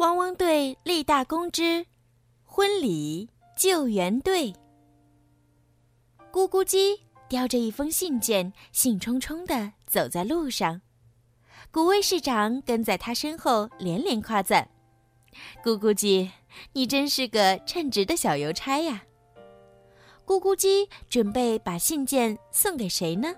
汪汪队立大功之婚礼救援队。咕咕鸡叼着一封信件，兴冲冲地走在路上。古威市长跟在他身后，连连夸赞：“咕咕鸡，你真是个称职的小邮差呀！”咕咕鸡准备把信件送给谁呢？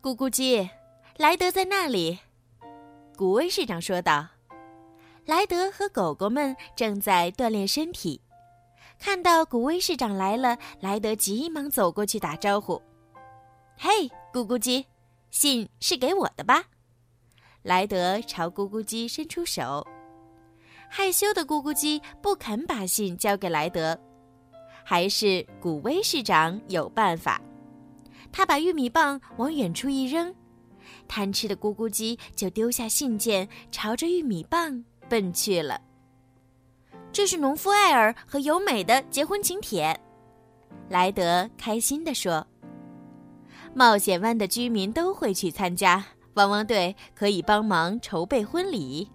咕咕鸡，莱德在那里。古威市长说道。莱德和狗狗们正在锻炼身体，看到古威市长来了，莱德急忙走过去打招呼：“嘿，咕咕鸡，信是给我的吧？”莱德朝咕咕鸡伸出手，害羞的咕咕鸡不肯把信交给莱德，还是古威市长有办法，他把玉米棒往远处一扔，贪吃的咕咕鸡就丢下信件，朝着玉米棒。奔去了。这是农夫艾尔和尤美的结婚请帖，莱德开心地说：“冒险湾的居民都会去参加，汪汪队可以帮忙筹备婚礼。”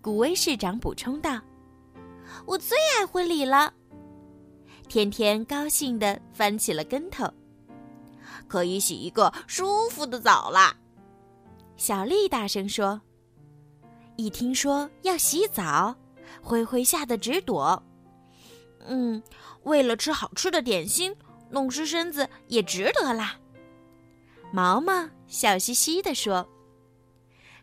古威市长补充道：“我最爱婚礼了。”天天高兴地翻起了跟头，可以洗一个舒服的澡啦。小丽大声说。一听说要洗澡，灰灰吓得直躲。嗯，为了吃好吃的点心，弄湿身子也值得啦。毛毛笑嘻嘻地说。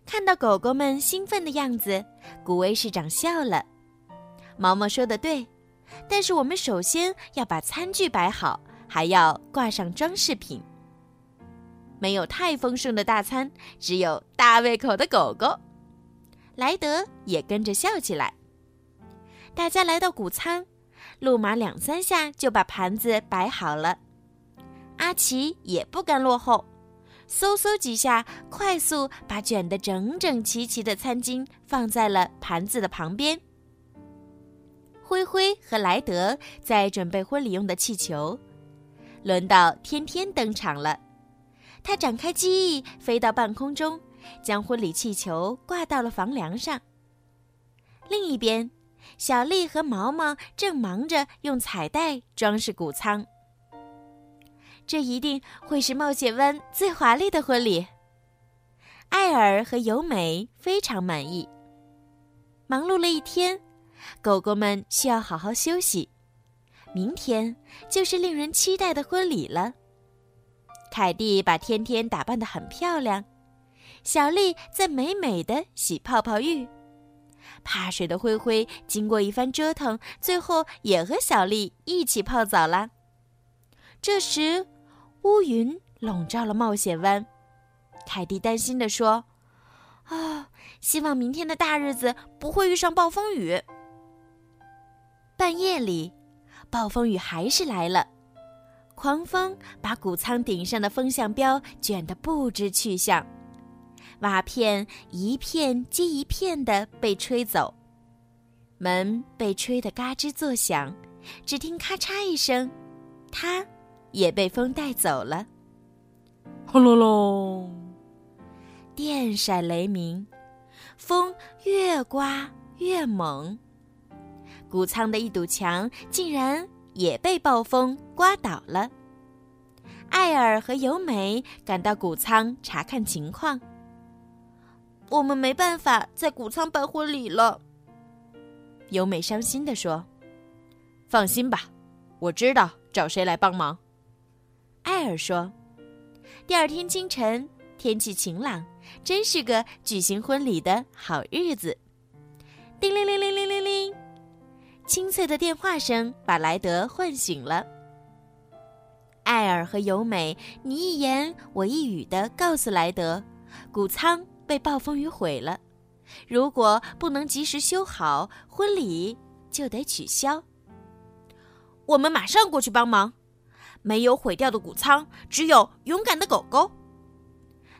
看到狗狗们兴奋的样子，古威市长笑了。毛毛说的对，但是我们首先要把餐具摆好，还要挂上装饰品。没有太丰盛的大餐，只有大胃口的狗狗。莱德也跟着笑起来。大家来到谷仓，路马两三下就把盘子摆好了。阿奇也不甘落后，嗖嗖几下，快速把卷得整整齐齐的餐巾放在了盘子的旁边。灰灰和莱德在准备婚礼用的气球，轮到天天登场了。他展开机翼，飞到半空中。将婚礼气球挂到了房梁上。另一边，小丽和毛毛正忙着用彩带装饰谷仓。这一定会是冒险湾最华丽的婚礼。艾尔和尤美非常满意。忙碌了一天，狗狗们需要好好休息。明天就是令人期待的婚礼了。凯蒂把天天打扮得很漂亮。小丽在美美的洗泡泡浴，怕水的灰灰经过一番折腾，最后也和小丽一起泡澡了。这时，乌云笼罩了冒险湾，凯蒂担心地说：“啊，希望明天的大日子不会遇上暴风雨。”半夜里，暴风雨还是来了，狂风把谷仓顶上的风向标卷得不知去向。瓦片一片接一片的被吹走，门被吹得嘎吱作响，只听咔嚓一声，它也被风带走了。轰隆隆，电闪雷鸣，风越刮越猛，谷仓的一堵墙竟然也被暴风刮倒了。艾尔和尤美赶到谷仓查看情况。我们没办法在谷仓办婚礼了，尤美伤心地说：“放心吧，我知道找谁来帮忙。”艾尔说：“第二天清晨，天气晴朗，真是个举行婚礼的好日子。”叮铃铃铃铃铃铃，清脆的电话声把莱德唤醒了。艾尔和尤美你一言我一语的告诉莱德，谷仓。被暴风雨毁了，如果不能及时修好，婚礼就得取消。我们马上过去帮忙。没有毁掉的谷仓，只有勇敢的狗狗。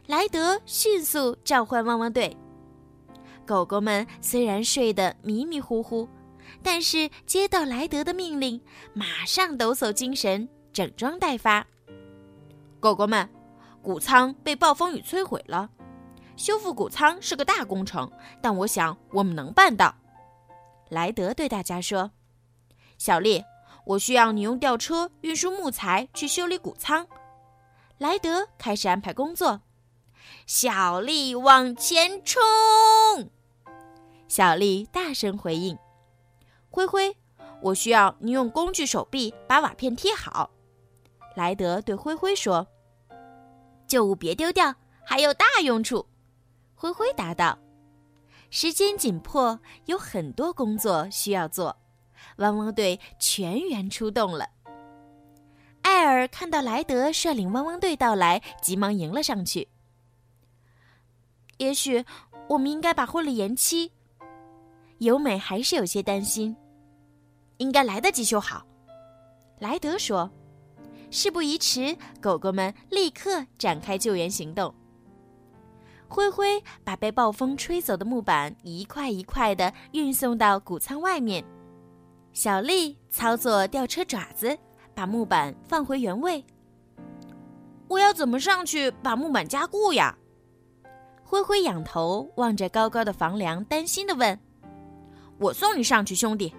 莱德迅速召唤汪汪队。狗狗们虽然睡得迷迷糊糊，但是接到莱德的命令，马上抖擞精神，整装待发。狗狗们，谷仓被暴风雨摧毁了。修复谷仓是个大工程，但我想我们能办到。莱德对大家说：“小丽，我需要你用吊车运输木材去修理谷仓。”莱德开始安排工作。小丽往前冲！小丽大声回应：“灰灰，我需要你用工具手臂把瓦片贴好。”莱德对灰灰说：“旧物别丢掉，还有大用处。”灰灰答道：“时间紧迫，有很多工作需要做，汪汪队全员出动了。”艾尔看到莱德率领汪汪队到来，急忙迎了上去。也许我们应该把婚礼延期。由美还是有些担心，应该来得及修好。莱德说：“事不宜迟，狗狗们立刻展开救援行动。”灰灰把被暴风吹走的木板一块一块的运送到谷仓外面，小丽操作吊车爪子把木板放回原位。我要怎么上去把木板加固呀？灰灰仰头望着高高的房梁，担心的问：“我送你上去，兄弟。”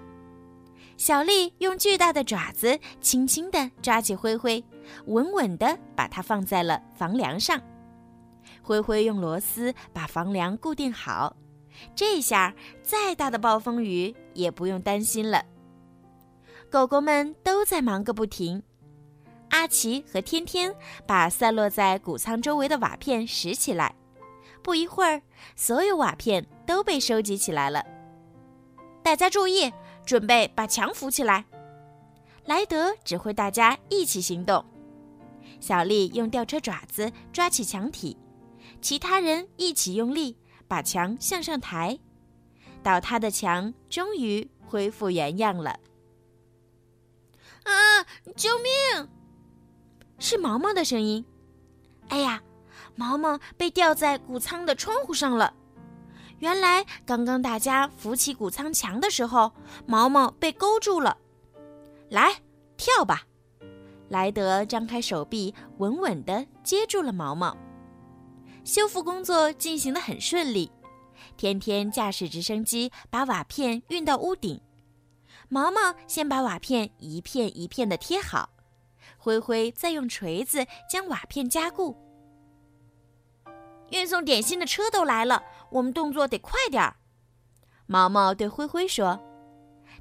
小丽用巨大的爪子轻轻地抓起灰灰，稳稳地把它放在了房梁上。灰灰用螺丝把房梁固定好，这下再大的暴风雨也不用担心了。狗狗们都在忙个不停，阿奇和天天把散落在谷仓周围的瓦片拾起来。不一会儿，所有瓦片都被收集起来了。大家注意，准备把墙扶起来。莱德指挥大家一起行动。小丽用吊车爪子抓起墙体，其他人一起用力把墙向上抬。倒塌的墙终于恢复原样了。啊！救命！是毛毛的声音。哎呀！毛毛被吊在谷仓的窗户上了。原来，刚刚大家扶起谷仓墙的时候，毛毛被勾住了。来，跳吧！莱德张开手臂，稳稳地接住了毛毛。修复工作进行得很顺利。天天驾驶直升机把瓦片运到屋顶。毛毛先把瓦片一片一片地贴好，灰灰再用锤子将瓦片加固。运送点心的车都来了，我们动作得快点儿。毛毛对灰灰说：“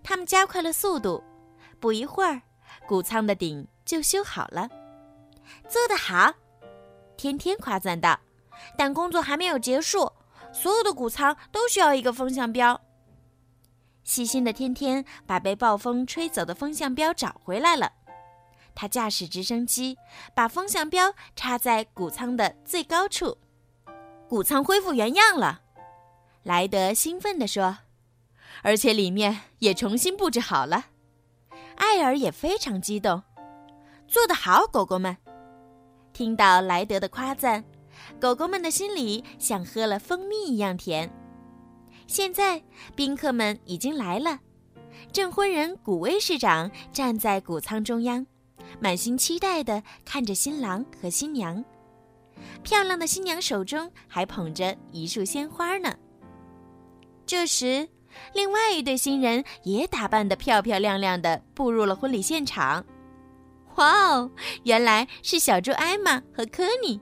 他们加快了速度，不一会儿，谷仓的顶就修好了。”做得好，天天夸赞道。但工作还没有结束，所有的谷仓都需要一个风向标。细心的天天把被暴风吹走的风向标找回来了。他驾驶直升机，把风向标插在谷仓的最高处。谷仓恢复原样了，莱德兴奋地说，而且里面也重新布置好了。艾尔也非常激动，做得好，狗狗们！听到莱德的夸赞，狗狗们的心里像喝了蜂蜜一样甜。现在宾客们已经来了，证婚人古威市长站在谷仓中央，满心期待地看着新郎和新娘。漂亮的新娘手中还捧着一束鲜花呢。这时，另外一对新人也打扮得漂漂亮亮的步入了婚礼现场。哇哦，原来是小猪艾玛和科尼。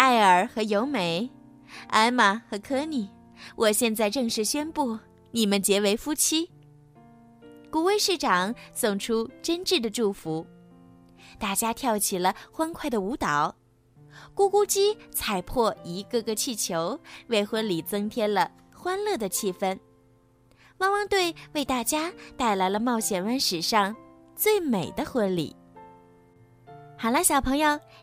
艾尔和尤美，艾玛和科尼，我现在正式宣布你们结为夫妻。古威市长送出真挚的祝福，大家跳起了欢快的舞蹈。咕咕鸡踩破一个个气球，为婚礼增添了欢乐的气氛。汪汪队为大家带来了冒险湾史上最美的婚礼。好了，小朋友，